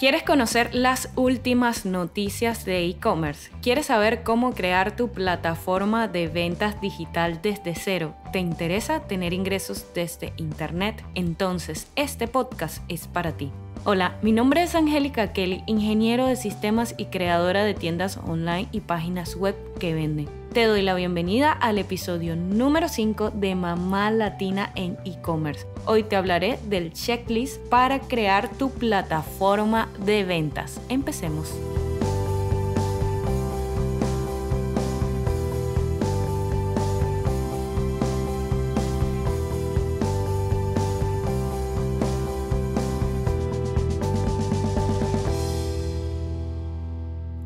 ¿Quieres conocer las últimas noticias de e-commerce? ¿Quieres saber cómo crear tu plataforma de ventas digital desde cero? ¿Te interesa tener ingresos desde Internet? Entonces, este podcast es para ti. Hola, mi nombre es Angélica Kelly, ingeniero de sistemas y creadora de tiendas online y páginas web que venden. Te doy la bienvenida al episodio número 5 de Mamá Latina en e-commerce. Hoy te hablaré del checklist para crear tu plataforma de ventas. Empecemos.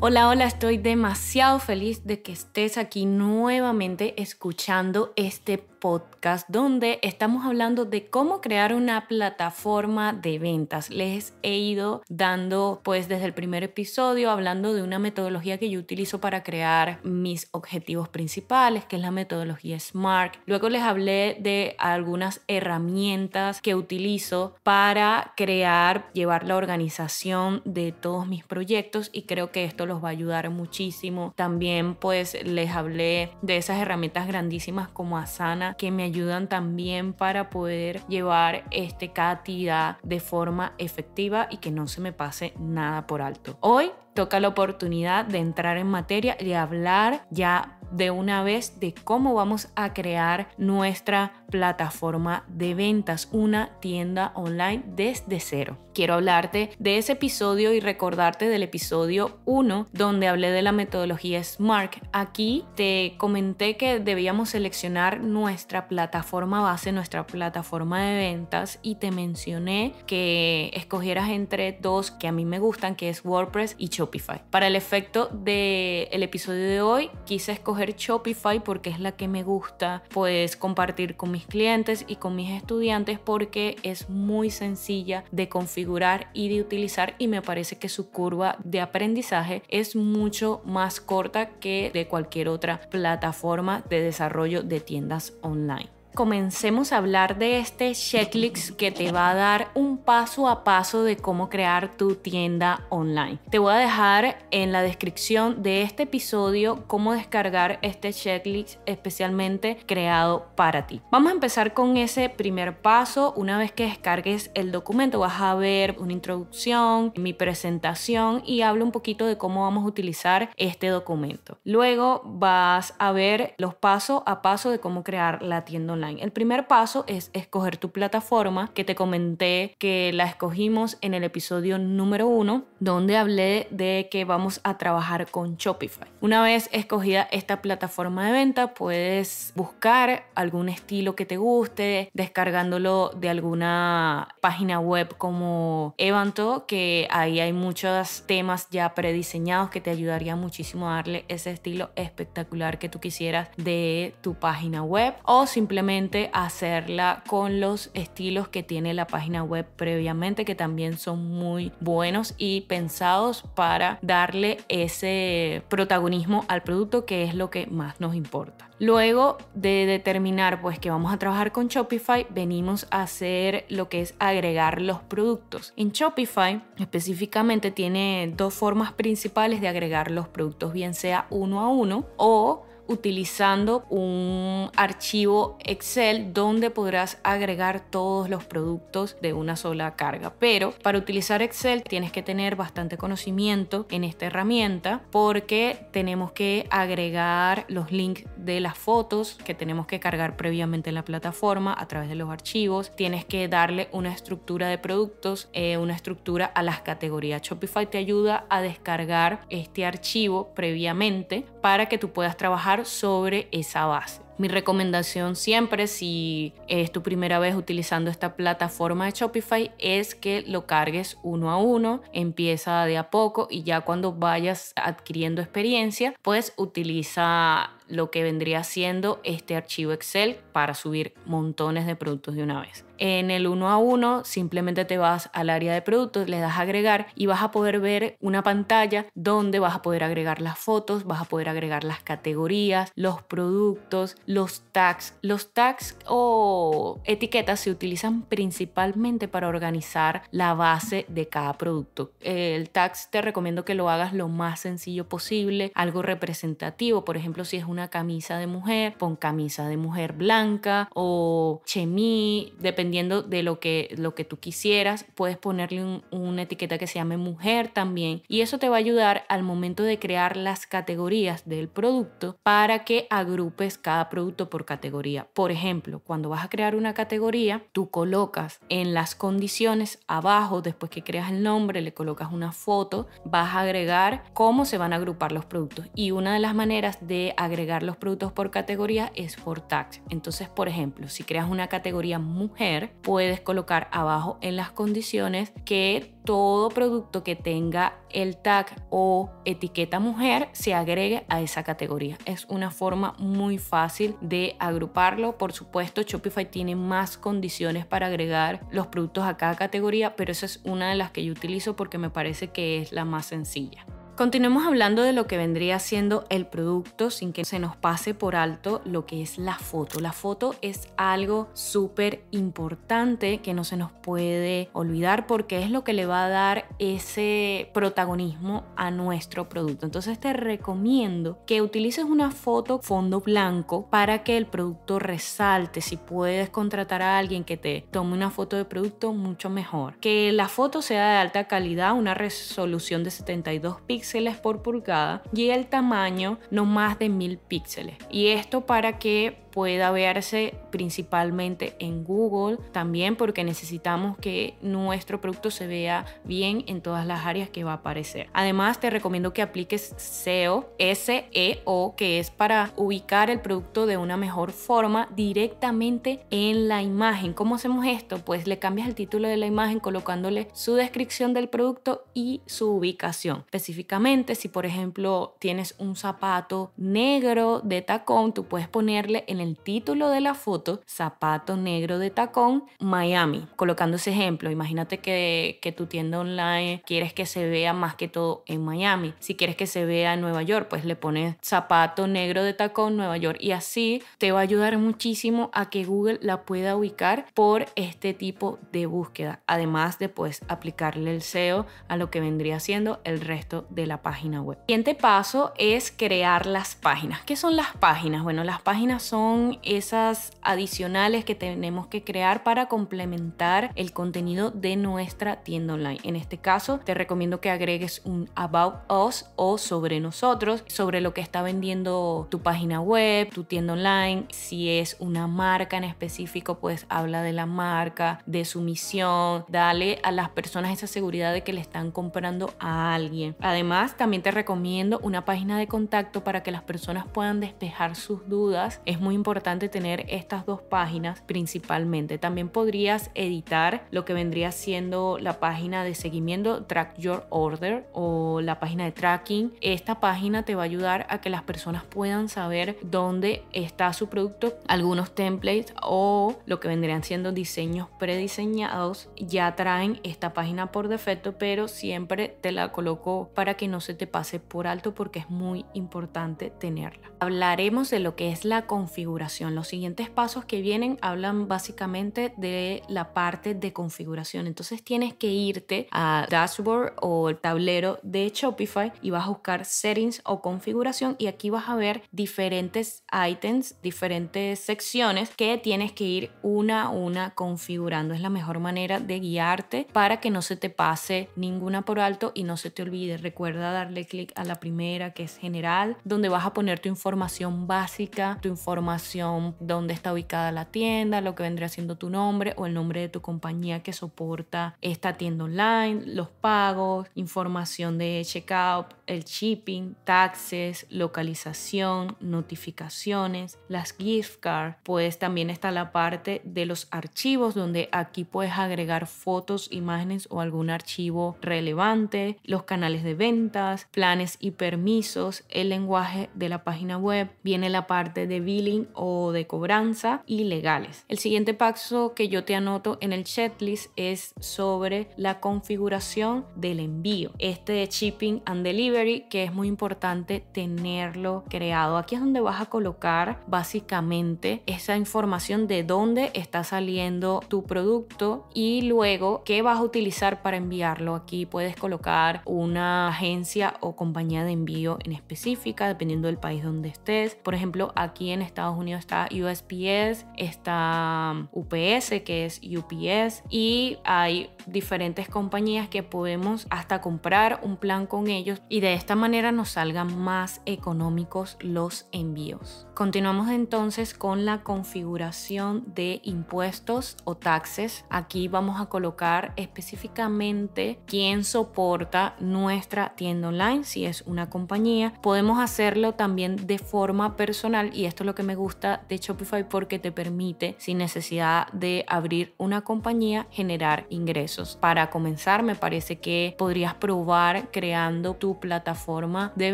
Hola, hola, estoy demasiado feliz de que estés aquí nuevamente escuchando este podcast donde estamos hablando de cómo crear una plataforma de ventas. Les he ido dando pues desde el primer episodio hablando de una metodología que yo utilizo para crear mis objetivos principales, que es la metodología SMART. Luego les hablé de algunas herramientas que utilizo para crear, llevar la organización de todos mis proyectos y creo que esto los va a ayudar muchísimo. También pues les hablé de esas herramientas grandísimas como Asana que me ayudan también para poder llevar este, cada actividad de forma efectiva y que no se me pase nada por alto. Hoy toca la oportunidad de entrar en materia y hablar ya de una vez de cómo vamos a crear nuestra plataforma de ventas, una tienda online desde cero. Quiero hablarte de ese episodio y recordarte del episodio 1 donde hablé de la metodología SMART. Aquí te comenté que debíamos seleccionar nuestra plataforma base, nuestra plataforma de ventas y te mencioné que escogieras entre dos que a mí me gustan, que es WordPress y Shopify. Para el efecto del el episodio de hoy quise escoger Shopify porque es la que me gusta pues compartir con mis clientes y con mis estudiantes porque es muy sencilla de configurar y de utilizar y me parece que su curva de aprendizaje es mucho más corta que de cualquier otra plataforma de desarrollo de tiendas online comencemos a hablar de este checklist que te va a dar un paso a paso de cómo crear tu tienda online. Te voy a dejar en la descripción de este episodio cómo descargar este checklist especialmente creado para ti. Vamos a empezar con ese primer paso. Una vez que descargues el documento vas a ver una introducción, mi presentación y hablo un poquito de cómo vamos a utilizar este documento. Luego vas a ver los pasos a paso de cómo crear la tienda online el primer paso es escoger tu plataforma, que te comenté que la escogimos en el episodio número uno, donde hablé de que vamos a trabajar con Shopify. Una vez escogida esta plataforma de venta, puedes buscar algún estilo que te guste, descargándolo de alguna página web como Evanto, que ahí hay muchos temas ya prediseñados que te ayudaría muchísimo a darle ese estilo espectacular que tú quisieras de tu página web o simplemente hacerla con los estilos que tiene la página web previamente, que también son muy buenos y pensados para darle ese protagonismo al producto que es lo que más nos importa. Luego de determinar pues que vamos a trabajar con Shopify, venimos a hacer lo que es agregar los productos. En Shopify específicamente tiene dos formas principales de agregar los productos, bien sea uno a uno o utilizando un archivo Excel donde podrás agregar todos los productos de una sola carga. Pero para utilizar Excel tienes que tener bastante conocimiento en esta herramienta porque tenemos que agregar los links de las fotos que tenemos que cargar previamente en la plataforma a través de los archivos. Tienes que darle una estructura de productos, eh, una estructura a las categorías. Shopify te ayuda a descargar este archivo previamente para que tú puedas trabajar sobre esa base. Mi recomendación siempre, si es tu primera vez utilizando esta plataforma de Shopify, es que lo cargues uno a uno, empieza de a poco y ya cuando vayas adquiriendo experiencia, pues utiliza lo que vendría siendo este archivo Excel para subir montones de productos de una vez. En el uno a uno simplemente te vas al área de productos, le das agregar y vas a poder ver una pantalla donde vas a poder agregar las fotos, vas a poder agregar las categorías, los productos, los tags. Los tags o etiquetas se utilizan principalmente para organizar la base de cada producto. El tags te recomiendo que lo hagas lo más sencillo posible, algo representativo. Por ejemplo, si es una camisa de mujer, pon camisa de mujer blanca o dependiendo dependiendo de lo que, lo que tú quisieras, puedes ponerle una etiqueta que se llame mujer también. Y eso te va a ayudar al momento de crear las categorías del producto para que agrupes cada producto por categoría. Por ejemplo, cuando vas a crear una categoría, tú colocas en las condiciones abajo, después que creas el nombre, le colocas una foto, vas a agregar cómo se van a agrupar los productos. Y una de las maneras de agregar los productos por categoría es por tags. Entonces, por ejemplo, si creas una categoría mujer, puedes colocar abajo en las condiciones que todo producto que tenga el tag o etiqueta mujer se agregue a esa categoría. Es una forma muy fácil de agruparlo. Por supuesto, Shopify tiene más condiciones para agregar los productos a cada categoría, pero esa es una de las que yo utilizo porque me parece que es la más sencilla. Continuemos hablando de lo que vendría siendo el producto sin que se nos pase por alto lo que es la foto. La foto es algo súper importante que no se nos puede olvidar porque es lo que le va a dar ese protagonismo a nuestro producto. Entonces te recomiendo que utilices una foto fondo blanco para que el producto resalte. Si puedes contratar a alguien que te tome una foto de producto, mucho mejor. Que la foto sea de alta calidad, una resolución de 72 píxeles píxeles por pulgada y el tamaño no más de 1000 píxeles. Y esto para que pueda verse principalmente en Google también porque necesitamos que nuestro producto se vea bien en todas las áreas que va a aparecer. Además te recomiendo que apliques SEO, SEO, que es para ubicar el producto de una mejor forma directamente en la imagen. ¿Cómo hacemos esto? Pues le cambias el título de la imagen colocándole su descripción del producto y su ubicación. Específicamente, si por ejemplo tienes un zapato negro de tacón, tú puedes ponerle en el el título de la foto, zapato negro de tacón, Miami. Colocando ese ejemplo, imagínate que, que tu tienda online quieres que se vea más que todo en Miami. Si quieres que se vea en Nueva York, pues le pones zapato negro de tacón, Nueva York. Y así te va a ayudar muchísimo a que Google la pueda ubicar por este tipo de búsqueda. Además de pues aplicarle el SEO a lo que vendría siendo el resto de la página web. El siguiente paso es crear las páginas. ¿Qué son las páginas? Bueno, las páginas son esas adicionales que tenemos que crear para complementar el contenido de nuestra tienda online. En este caso, te recomiendo que agregues un About Us o sobre nosotros, sobre lo que está vendiendo tu página web, tu tienda online. Si es una marca en específico, pues habla de la marca, de su misión. Dale a las personas esa seguridad de que le están comprando a alguien. Además, también te recomiendo una página de contacto para que las personas puedan despejar sus dudas. Es muy importante tener estas dos páginas principalmente. También podrías editar lo que vendría siendo la página de seguimiento Track Your Order o la página de tracking. Esta página te va a ayudar a que las personas puedan saber dónde está su producto. Algunos templates o lo que vendrían siendo diseños prediseñados ya traen esta página por defecto, pero siempre te la coloco para que no se te pase por alto porque es muy importante tenerla. Hablaremos de lo que es la configuración los siguientes pasos que vienen hablan básicamente de la parte de configuración. Entonces tienes que irte a dashboard o el tablero de Shopify y vas a buscar settings o configuración y aquí vas a ver diferentes items, diferentes secciones que tienes que ir una a una configurando. Es la mejor manera de guiarte para que no se te pase ninguna por alto y no se te olvide. Recuerda darle clic a la primera que es general, donde vas a poner tu información básica, tu información información dónde está ubicada la tienda, lo que vendría siendo tu nombre o el nombre de tu compañía que soporta esta tienda online, los pagos, información de checkout, el shipping, taxes, localización, notificaciones, las gift cards. Pues también está la parte de los archivos donde aquí puedes agregar fotos, imágenes o algún archivo relevante, los canales de ventas, planes y permisos, el lenguaje de la página web, viene la parte de billing o de cobranza y legales. El siguiente paso que yo te anoto en el checklist es sobre la configuración del envío. Este shipping and delivery que es muy importante tenerlo creado. Aquí es donde vas a colocar básicamente esa información de dónde está saliendo tu producto y luego qué vas a utilizar para enviarlo. Aquí puedes colocar una agencia o compañía de envío en específica dependiendo del país donde estés. Por ejemplo, aquí en Estados Unidos está USPS, está UPS que es UPS y hay diferentes compañías que podemos hasta comprar un plan con ellos y de esta manera nos salgan más económicos los envíos. Continuamos entonces con la configuración de impuestos o taxes. Aquí vamos a colocar específicamente quién soporta nuestra tienda online, si es una compañía. Podemos hacerlo también de forma personal y esto es lo que me gusta de Shopify porque te permite sin necesidad de abrir una compañía generar ingresos. Para comenzar me parece que podrías probar creando tu plataforma de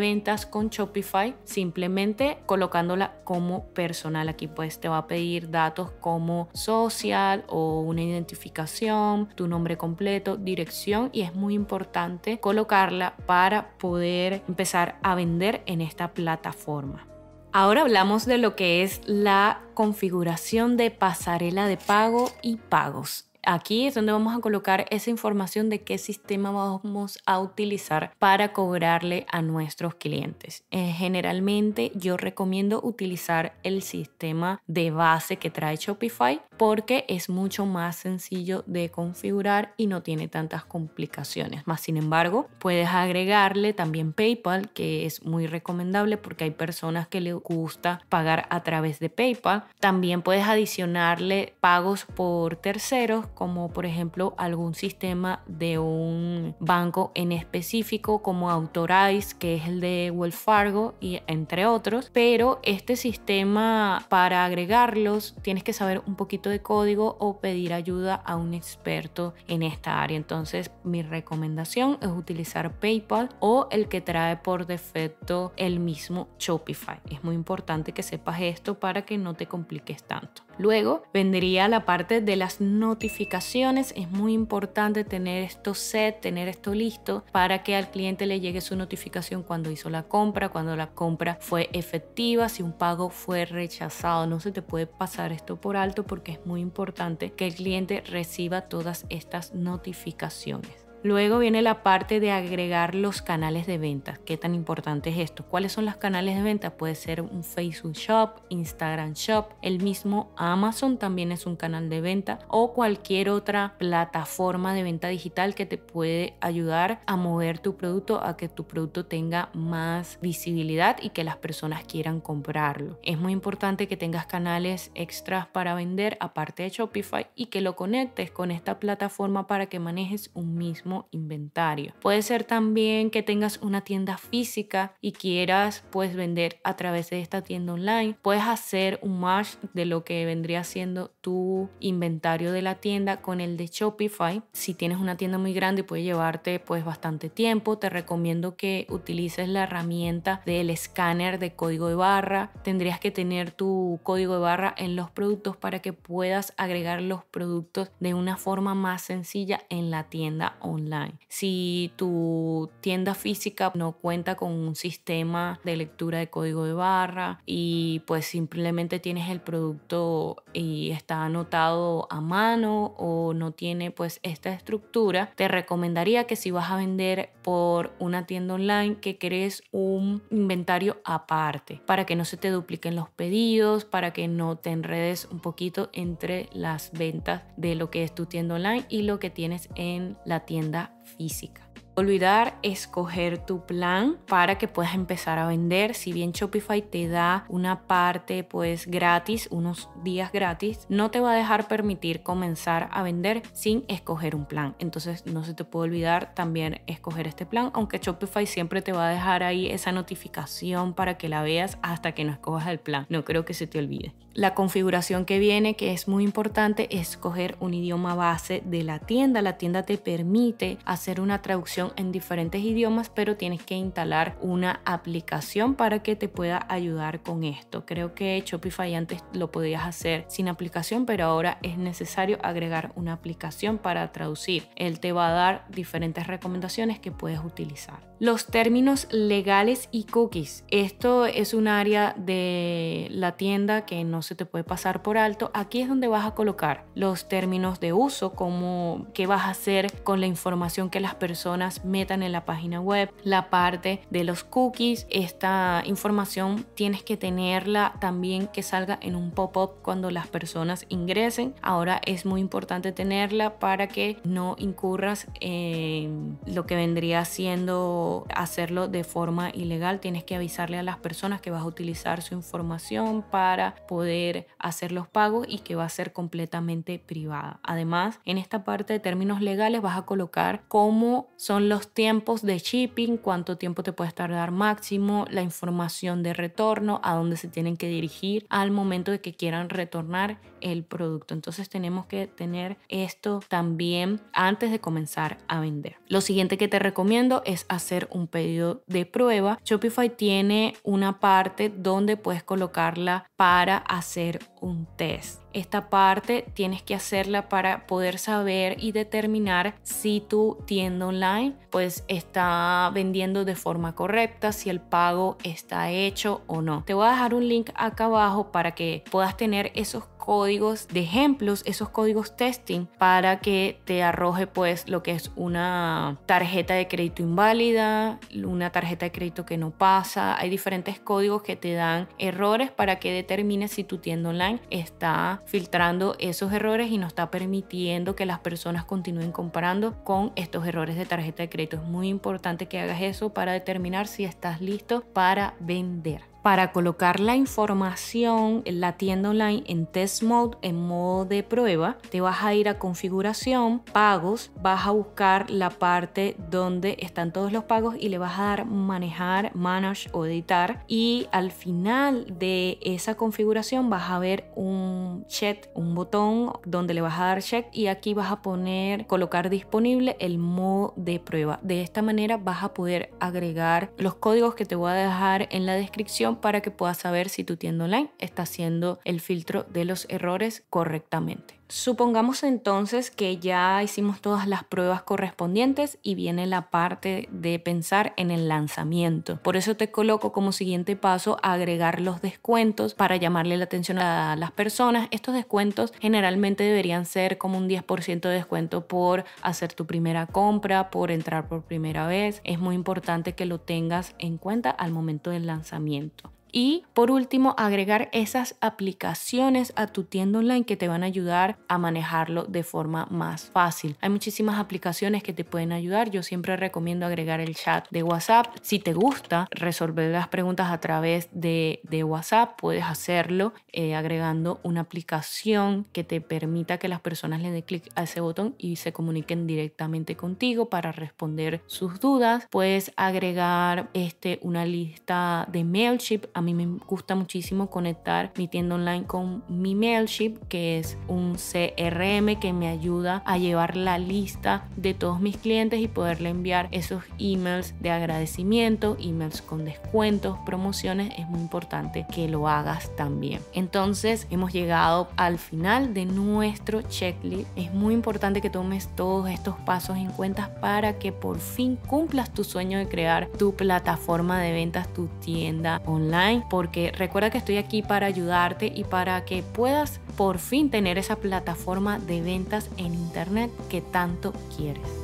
ventas con Shopify simplemente colocándola como personal. Aquí pues te va a pedir datos como social o una identificación, tu nombre completo, dirección y es muy importante colocarla para poder empezar a vender en esta plataforma. Ahora hablamos de lo que es la configuración de pasarela de pago y pagos. Aquí es donde vamos a colocar esa información de qué sistema vamos a utilizar para cobrarle a nuestros clientes. Eh, generalmente yo recomiendo utilizar el sistema de base que trae Shopify porque es mucho más sencillo de configurar y no tiene tantas complicaciones. Más sin embargo, puedes agregarle también PayPal, que es muy recomendable porque hay personas que les gusta pagar a través de PayPal. También puedes adicionarle pagos por terceros como por ejemplo algún sistema de un banco en específico como Authorize, que es el de Wells Fargo y entre otros, pero este sistema para agregarlos tienes que saber un poquito de código o pedir ayuda a un experto en esta área. Entonces, mi recomendación es utilizar PayPal o el que trae por defecto el mismo Shopify. Es muy importante que sepas esto para que no te compliques tanto. Luego vendría la parte de las notificaciones. Es muy importante tener esto set, tener esto listo para que al cliente le llegue su notificación cuando hizo la compra, cuando la compra fue efectiva, si un pago fue rechazado. No se te puede pasar esto por alto porque es muy importante que el cliente reciba todas estas notificaciones. Luego viene la parte de agregar los canales de venta. ¿Qué tan importante es esto? ¿Cuáles son los canales de venta? Puede ser un Facebook Shop, Instagram Shop, el mismo Amazon también es un canal de venta o cualquier otra plataforma de venta digital que te puede ayudar a mover tu producto, a que tu producto tenga más visibilidad y que las personas quieran comprarlo. Es muy importante que tengas canales extras para vender aparte de Shopify y que lo conectes con esta plataforma para que manejes un mismo inventario. Puede ser también que tengas una tienda física y quieras pues vender a través de esta tienda online. Puedes hacer un match de lo que vendría siendo tu inventario de la tienda con el de Shopify. Si tienes una tienda muy grande puede llevarte pues bastante tiempo, te recomiendo que utilices la herramienta del escáner de código de barra. Tendrías que tener tu código de barra en los productos para que puedas agregar los productos de una forma más sencilla en la tienda online. Si tu tienda física no cuenta con un sistema de lectura de código de barra y pues simplemente tienes el producto y está anotado a mano o no tiene pues esta estructura, te recomendaría que si vas a vender por una tienda online que crees un inventario aparte para que no se te dupliquen los pedidos, para que no te enredes un poquito entre las ventas de lo que es tu tienda online y lo que tienes en la tienda física. olvidar escoger tu plan para que puedas empezar a vender. Si bien Shopify te da una parte pues gratis, unos días gratis, no te va a dejar permitir comenzar a vender sin escoger un plan. Entonces no se te puede olvidar también escoger este plan, aunque Shopify siempre te va a dejar ahí esa notificación para que la veas hasta que no escojas el plan. No creo que se te olvide. La configuración que viene, que es muy importante, es escoger un idioma base de la tienda. La tienda te permite hacer una traducción en diferentes idiomas, pero tienes que instalar una aplicación para que te pueda ayudar con esto. Creo que Shopify antes lo podías hacer sin aplicación, pero ahora es necesario agregar una aplicación para traducir. Él te va a dar diferentes recomendaciones que puedes utilizar. Los términos legales y cookies. Esto es un área de la tienda que no se te puede pasar por alto. Aquí es donde vas a colocar los términos de uso, como qué vas a hacer con la información que las personas metan en la página web, la parte de los cookies. Esta información tienes que tenerla también que salga en un pop-up cuando las personas ingresen. Ahora es muy importante tenerla para que no incurras en lo que vendría siendo hacerlo de forma ilegal, tienes que avisarle a las personas que vas a utilizar su información para poder hacer los pagos y que va a ser completamente privada. Además, en esta parte de términos legales vas a colocar cómo son los tiempos de shipping, cuánto tiempo te puedes tardar máximo, la información de retorno, a dónde se tienen que dirigir al momento de que quieran retornar el producto. Entonces tenemos que tener esto también antes de comenzar a vender. Lo siguiente que te recomiendo es hacer un pedido de prueba, Shopify tiene una parte donde puedes colocarla para hacer un test. Esta parte tienes que hacerla para poder saber y determinar si tu tienda online pues está vendiendo de forma correcta, si el pago está hecho o no. Te voy a dejar un link acá abajo para que puedas tener esos códigos de ejemplos, esos códigos testing para que te arroje pues lo que es una tarjeta de crédito inválida, una tarjeta de crédito que no pasa. Hay diferentes códigos que te dan errores para que determines si tu tienda online está filtrando esos errores y no está permitiendo que las personas continúen comparando con estos errores de tarjeta de crédito. Es muy importante que hagas eso para determinar si estás listo para vender para colocar la información en la tienda online en test mode, en modo de prueba, te vas a ir a configuración, pagos, vas a buscar la parte donde están todos los pagos y le vas a dar manejar, manage o editar y al final de esa configuración vas a ver un check, un botón donde le vas a dar check y aquí vas a poner colocar disponible el modo de prueba. De esta manera vas a poder agregar los códigos que te voy a dejar en la descripción para que puedas saber si tu tienda online está haciendo el filtro de los errores correctamente. Supongamos entonces que ya hicimos todas las pruebas correspondientes y viene la parte de pensar en el lanzamiento. Por eso te coloco como siguiente paso agregar los descuentos para llamarle la atención a las personas. Estos descuentos generalmente deberían ser como un 10% de descuento por hacer tu primera compra, por entrar por primera vez. Es muy importante que lo tengas en cuenta al momento del lanzamiento. Y por último, agregar esas aplicaciones a tu tienda online que te van a ayudar a manejarlo de forma más fácil. Hay muchísimas aplicaciones que te pueden ayudar. Yo siempre recomiendo agregar el chat de WhatsApp. Si te gusta resolver las preguntas a través de, WhatsApp, puedes hacerlo eh, agregando una aplicación que te permita que las personas le den clic a ese botón y se comuniquen directamente contigo para responder sus dudas. Puedes agregar este, una lista de MailChimp mí me gusta muchísimo conectar mi tienda online con mi Mailship, que es un CRM que me ayuda a llevar la lista de todos mis clientes y poderle enviar esos emails de agradecimiento, emails con descuentos, promociones. Es muy importante que lo hagas también. Entonces hemos llegado al final de nuestro checklist. Es muy importante que tomes todos estos pasos en cuenta para que por fin cumplas tu sueño de crear tu plataforma de ventas, tu tienda online porque recuerda que estoy aquí para ayudarte y para que puedas por fin tener esa plataforma de ventas en Internet que tanto quieres.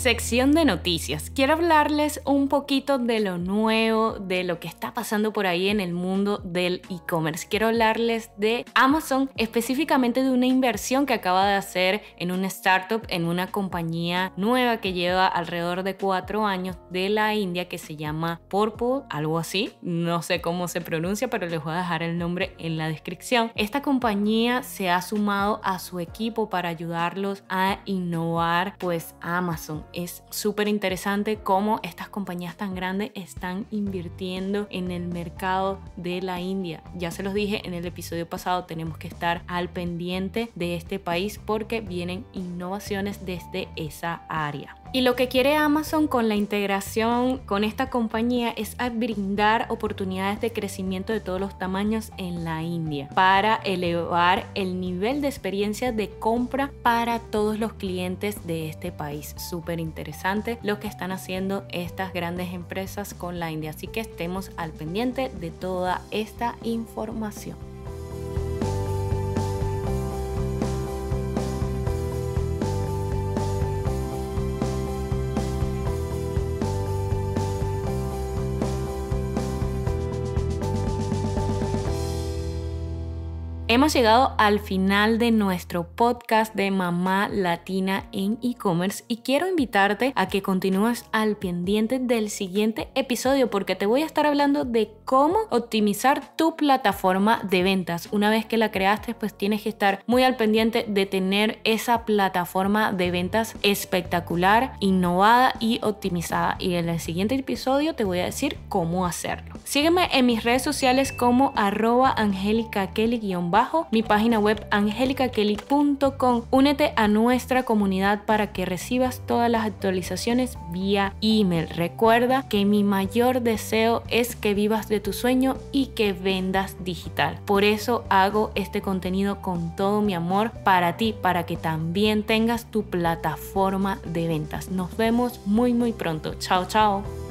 Sección de noticias, quiero hablarles un poquito de lo nuevo, de lo que está pasando por ahí en el mundo del e-commerce. Quiero hablarles de Amazon, específicamente de una inversión que acaba de hacer en una startup, en una compañía nueva que lleva alrededor de cuatro años de la India que se llama Purple, algo así. No sé cómo se pronuncia, pero les voy a dejar el nombre en la descripción. Esta compañía se ha sumado a su equipo para ayudarlos a innovar pues Amazon. Es súper interesante cómo estas compañías tan grandes están invirtiendo en el mercado de la India. Ya se los dije en el episodio pasado, tenemos que estar al pendiente de este país porque vienen innovaciones desde esa área. Y lo que quiere Amazon con la integración con esta compañía es brindar oportunidades de crecimiento de todos los tamaños en la India para elevar el nivel de experiencia de compra para todos los clientes de este país. Súper interesante lo que están haciendo estas grandes empresas con la India. Así que estemos al pendiente de toda esta información. Hemos llegado al final de nuestro podcast de Mamá Latina en e-commerce y quiero invitarte a que continúes al pendiente del siguiente episodio porque te voy a estar hablando de cómo optimizar tu plataforma de ventas. Una vez que la creaste, pues tienes que estar muy al pendiente de tener esa plataforma de ventas espectacular, innovada y optimizada. Y en el siguiente episodio te voy a decir cómo hacerlo. Sígueme en mis redes sociales como arroba angélica mi página web angelicakelly.com. Únete a nuestra comunidad para que recibas todas las actualizaciones vía email. Recuerda que mi mayor deseo es que vivas de tu sueño y que vendas digital. Por eso hago este contenido con todo mi amor para ti, para que también tengas tu plataforma de ventas. Nos vemos muy muy pronto. Chao, chao.